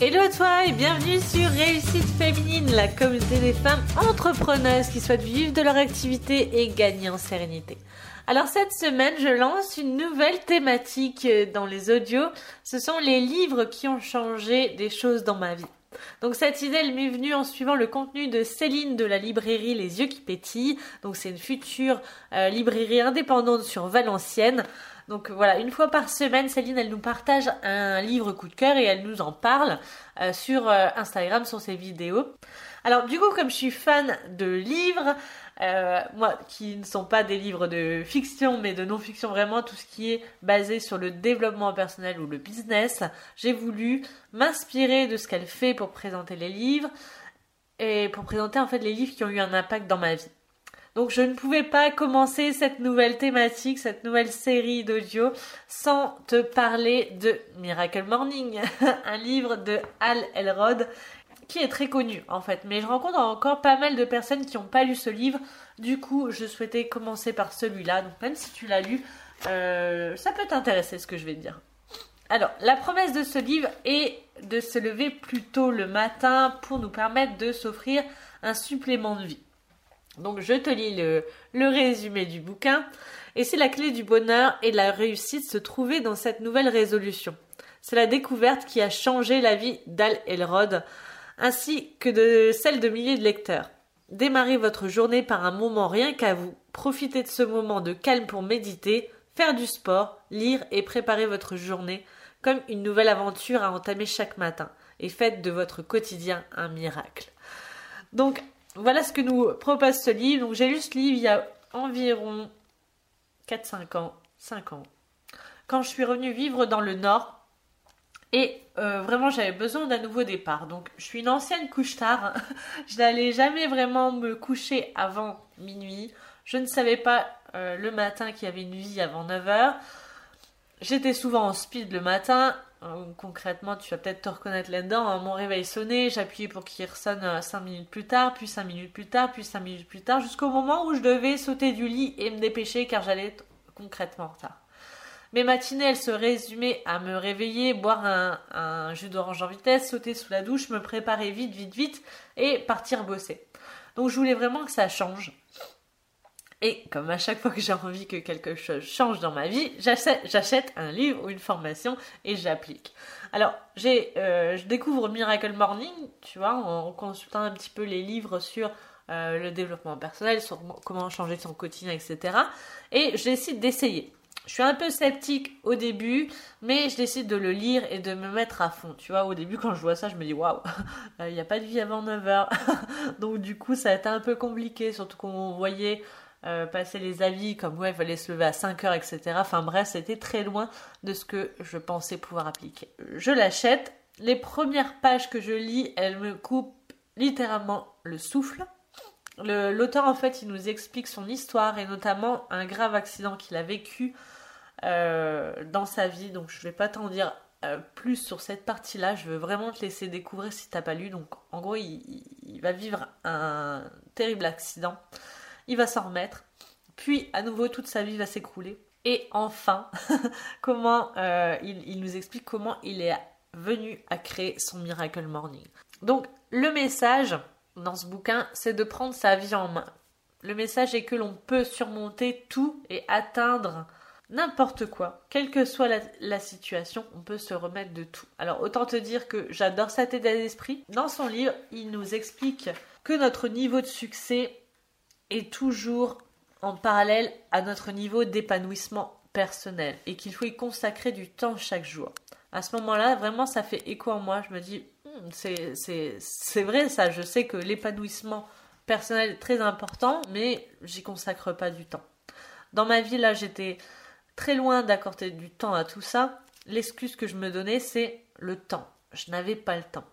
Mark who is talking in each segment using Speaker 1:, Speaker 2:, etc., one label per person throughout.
Speaker 1: Hello à toi et bienvenue sur Réussite Féminine, la communauté des femmes entrepreneuses qui souhaitent vivre de leur activité et gagner en sérénité. Alors cette semaine, je lance une nouvelle thématique dans les audios. Ce sont les livres qui ont changé des choses dans ma vie. Donc cette idée, elle m'est venue en suivant le contenu de Céline de la librairie Les Yeux qui pétillent. Donc c'est une future euh, librairie indépendante sur Valenciennes. Donc voilà, une fois par semaine, Céline, elle nous partage un livre coup de cœur et elle nous en parle euh, sur euh, Instagram, sur ses vidéos. Alors du coup, comme je suis fan de livres, euh, moi qui ne sont pas des livres de fiction mais de non-fiction vraiment, tout ce qui est basé sur le développement personnel ou le business, j'ai voulu m'inspirer de ce qu'elle fait pour présenter les livres et pour présenter en fait les livres qui ont eu un impact dans ma vie. Donc je ne pouvais pas commencer cette nouvelle thématique, cette nouvelle série d'audio sans te parler de Miracle Morning, un livre de Al Elrod qui est très connu en fait. Mais je rencontre encore pas mal de personnes qui n'ont pas lu ce livre. Du coup, je souhaitais commencer par celui-là. Donc même si tu l'as lu, euh, ça peut t'intéresser ce que je vais te dire. Alors, la promesse de ce livre est de se lever plus tôt le matin pour nous permettre de s'offrir un supplément de vie. Donc je te lis le, résumé du bouquin. Et c'est la clé du bonheur et de la réussite se trouver dans cette nouvelle résolution. C'est la découverte qui a changé la vie d'Al Elrod, ainsi que de celle de milliers de lecteurs. Démarrez votre journée par un moment rien qu'à vous. Profitez de ce moment de calme pour méditer, faire du sport, lire et préparer votre journée comme une nouvelle aventure à entamer chaque matin. Et faites de votre quotidien un miracle. Donc, voilà ce que nous propose ce livre. Donc j'ai lu ce livre il y a environ 4-5 ans, 5 ans, quand je suis revenue vivre dans le Nord. Et euh, vraiment, j'avais besoin d'un nouveau départ. Donc, je suis une ancienne couche tard. je n'allais jamais vraiment me coucher avant minuit. Je ne savais pas euh, le matin qu'il y avait une vie avant 9h. J'étais souvent en speed le matin. Euh, concrètement, tu vas peut-être te reconnaître là-dedans. Hein. Mon réveil sonnait, j'appuyais pour qu'il ressonne 5 euh, minutes plus tard, puis 5 minutes plus tard, puis 5 minutes plus tard, jusqu'au moment où je devais sauter du lit et me dépêcher car j'allais concrètement en retard. Mes matinées, elles se résumaient à me réveiller, boire un jus d'orange en vitesse, sauter sous la douche, me préparer vite, vite, vite et partir bosser. Donc je voulais vraiment que ça change. Et comme à chaque fois que j'ai envie que quelque chose change dans ma vie, j'achète un livre ou une formation et j'applique. Alors, euh, je découvre Miracle Morning, tu vois, en consultant un petit peu les livres sur euh, le développement personnel, sur comment changer son quotidien, etc. Et je décide d'essayer. Je suis un peu sceptique au début, mais je décide de le lire et de me mettre à fond. Tu vois, au début, quand je vois ça, je me dis waouh, il n'y a pas de vie avant 9h. Donc, du coup, ça a été un peu compliqué, surtout qu'on voyait euh, passer les avis comme ouais, il fallait se lever à 5 heures, etc. Enfin bref, c'était très loin de ce que je pensais pouvoir appliquer. Je l'achète. Les premières pages que je lis, elles me coupent littéralement le souffle. L'auteur, en fait, il nous explique son histoire et notamment un grave accident qu'il a vécu euh, dans sa vie. Donc, je vais pas t'en dire euh, plus sur cette partie-là. Je veux vraiment te laisser découvrir si t'as pas lu. Donc, en gros, il va vivre un terrible accident il va s'en remettre, puis à nouveau toute sa vie va s'écrouler. Et enfin, comment euh, il, nous explique comment il est venu à créer son Miracle Morning. Donc le message dans ce bouquin, c'est de prendre sa vie en main. Le message est que l'on peut surmonter tout et atteindre n'importe quoi, quelle que soit la, la, situation, on peut se remettre de tout. Alors autant te dire que j'adore cet état d'esprit. Dans son livre, il nous explique que notre niveau de succès est toujours en parallèle à notre niveau d'épanouissement personnel et qu'il faut y consacrer du temps chaque jour. À ce moment-là, vraiment, ça fait écho en moi. Je me dis, hmm, c'est vrai ça, je sais que l'épanouissement personnel est très important, mais j'y consacre pas du temps. Dans ma vie, là, j'étais très loin d'accorder du temps à tout ça. L'excuse que je me donnais, c'est le temps. Je n'avais pas le temps.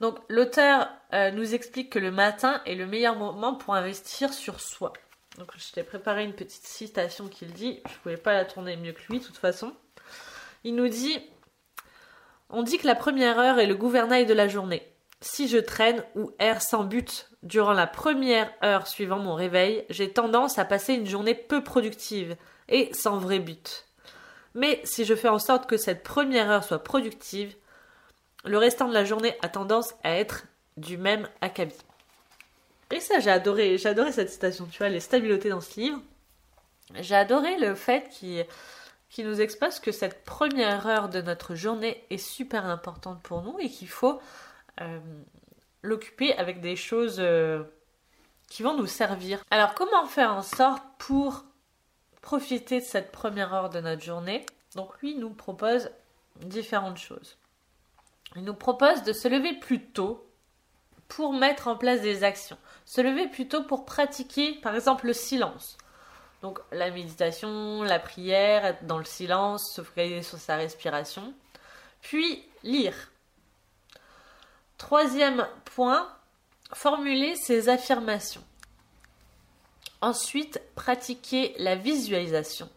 Speaker 1: Donc l'auteur euh, nous explique que le matin est le meilleur moment pour investir sur soi. Donc je t'ai préparé une petite citation qu'il dit, je ne pouvais pas la tourner mieux que lui de toute façon. Il nous dit On dit que la première heure est le gouvernail de la journée. Si je traîne ou erre sans but durant la première heure suivant mon réveil, j'ai tendance à passer une journée peu productive et sans vrai but. Mais si je fais en sorte que cette première heure soit productive, le restant de la journée a tendance à être du même acabit. Et ça, j'ai adoré, j'ai adoré cette citation, tu vois, les stabilotés dans ce livre. J'ai adoré le fait qu'il qui nous expose que cette première heure de notre journée est super importante pour nous et qu'il faut euh, l'occuper avec des choses euh, qui vont nous servir. Alors comment faire en sorte pour profiter de cette première heure de notre journée? Donc lui nous propose différentes choses. Il nous propose de se lever plus tôt pour mettre en place des actions. Se lever plus tôt pour pratiquer par exemple le silence. Donc la méditation, la prière, être dans le silence, se focaliser sur sa respiration. Puis lire. Troisième point, formuler ses affirmations. Ensuite, pratiquer la visualisation.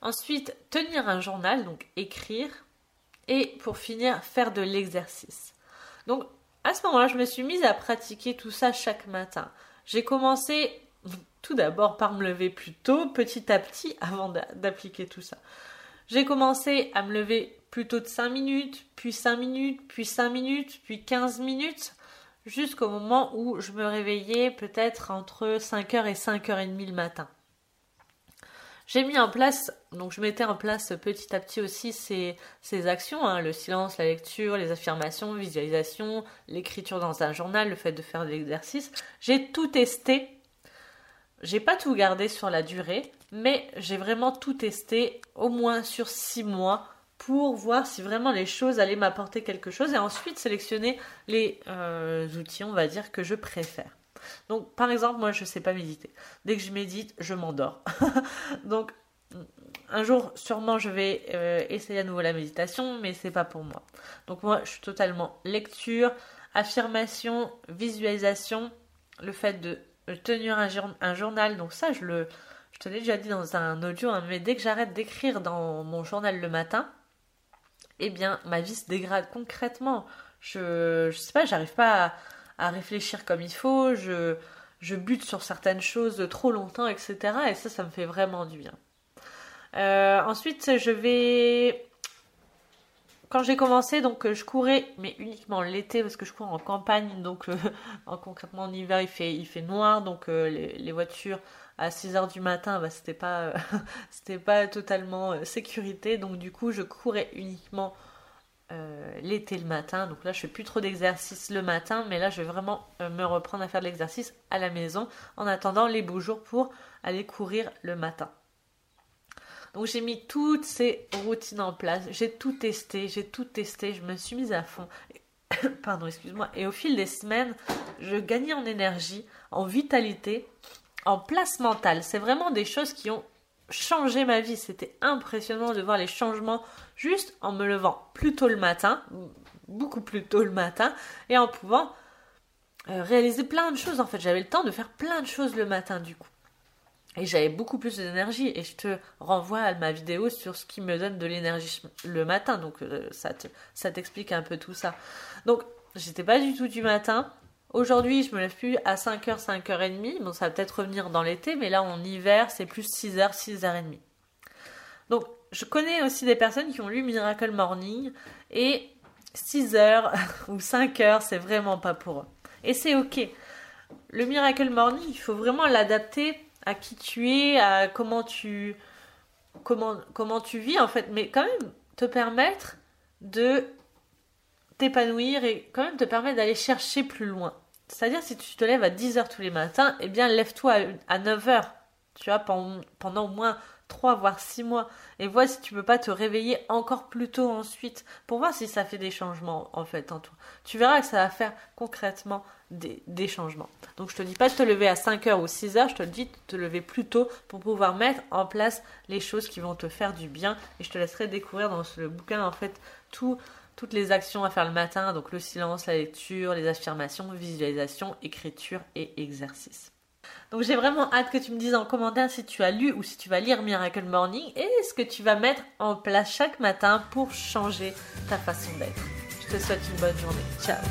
Speaker 1: Ensuite, tenir un journal, donc écrire. Et pour finir, faire de l'exercice. Donc, à ce moment-là, je me suis mise à pratiquer tout ça chaque matin. J'ai commencé tout d'abord par me lever plus tôt, petit à petit, avant d'appliquer tout ça. J'ai commencé à me lever plutôt de 5 minutes, puis 5 minutes, puis 5 minutes, puis 15 minutes, jusqu'au moment où je me réveillais peut-être entre 5h et 5h30 le matin. J'ai mis en place, donc je mettais en place petit à petit aussi ces, actions, hein, le silence, la lecture, les affirmations, visualisation, l'écriture dans un journal, le fait de faire de l'exercice. J'ai tout testé j'ai pas tout gardé sur la durée, mais j'ai vraiment tout testé au moins sur six mois pour voir si vraiment les choses allaient m'apporter quelque chose et ensuite sélectionner les euh, outils, on va dire, que je préfère. Donc, par exemple, moi, je sais pas méditer. Dès que je médite, je m'endors. Donc, un jour, sûrement, je vais euh, essayer à nouveau la méditation, mais c'est pas pour moi. Donc, moi, je suis totalement lecture, affirmation, visualisation, le fait de tenir un, journal. Donc ça, je le, je te l'ai déjà dit dans un audio, hein, mais dès que j'arrête d'écrire dans mon journal le matin, eh bien, ma vie se dégrade concrètement. Je, je sais pas, j'arrive pas à, réfléchir comme il faut. Je, je bute sur certaines choses trop longtemps, etc. Et ça, ça me fait vraiment du bien. Euh, ensuite, je vais quand j'ai commencé, donc je courais, mais uniquement l'été parce que je cours en campagne, donc euh, concrètement en hiver il fait, il noir, donc euh, les, voitures à 6 heures du matin, bah, c'était pas, c'était pas totalement sécurité, donc du coup je courais uniquement l'été le matin, donc là je fais plus trop d'exercice le matin, mais là je vais vraiment me reprendre à faire de l'exercice à la maison en attendant les beaux jours pour aller courir le matin. Donc j'ai mis toutes ces routines en place, j'ai tout testé, j'ai tout testé, je me suis mise à fond. Pardon, excuse-moi. Et au fil des semaines, je gagnais en énergie, en vitalité, en place mentale. C'est vraiment des choses qui ont changé ma vie. C'était impressionnant de voir les changements juste en me levant plus tôt le matin, beaucoup plus tôt le matin, et en pouvant euh, réaliser plein de choses. En fait, j'avais le temps de faire plein de choses le matin du coup. Et j'avais beaucoup plus d'énergie. Et je te renvoie à ma vidéo sur ce qui me donne de l'énergie le matin. Donc euh, ça t'explique un peu tout ça. Donc j'étais pas du tout du matin. Aujourd'hui, je me lève plus à 5h, 5h30. Bon, ça va peut-être revenir dans l'été, mais là en hiver, c'est plus 6h, 6h30. Donc, je connais aussi des personnes qui ont lu Miracle Morning et 6h ou 5h, c'est vraiment pas pour eux. Et c'est ok. Le Miracle Morning, il faut vraiment l'adapter à qui tu es, à comment tu comment comment tu vis en fait, mais quand même te permettre de t'épanouir et quand même te permettre d'aller chercher plus loin. C'est-à-dire si tu te lèves à 10h tous les matins, eh bien lève-toi à 9h, tu vois, pendant, au moins 3 voire 6 mois et vois si tu peux pas te réveiller encore plus tôt ensuite pour voir si ça fait des changements en fait en toi. Tu verras que ça va faire concrètement des, changements. Donc je te dis pas de te lever à 5h ou 6h, je te dis de te lever plus tôt pour pouvoir mettre en place les choses qui vont te faire du bien et je te laisserai découvrir dans ce bouquin en fait toutes les actions à faire le matin, donc le silence, la lecture, les affirmations, visualisation, écriture et exercice. Donc j'ai vraiment hâte que tu me dises en commentaire si tu as lu ou si tu vas lire Miracle Morning et ce que tu vas mettre en place chaque matin pour changer ta façon d'être. Je te souhaite une bonne journée. Ciao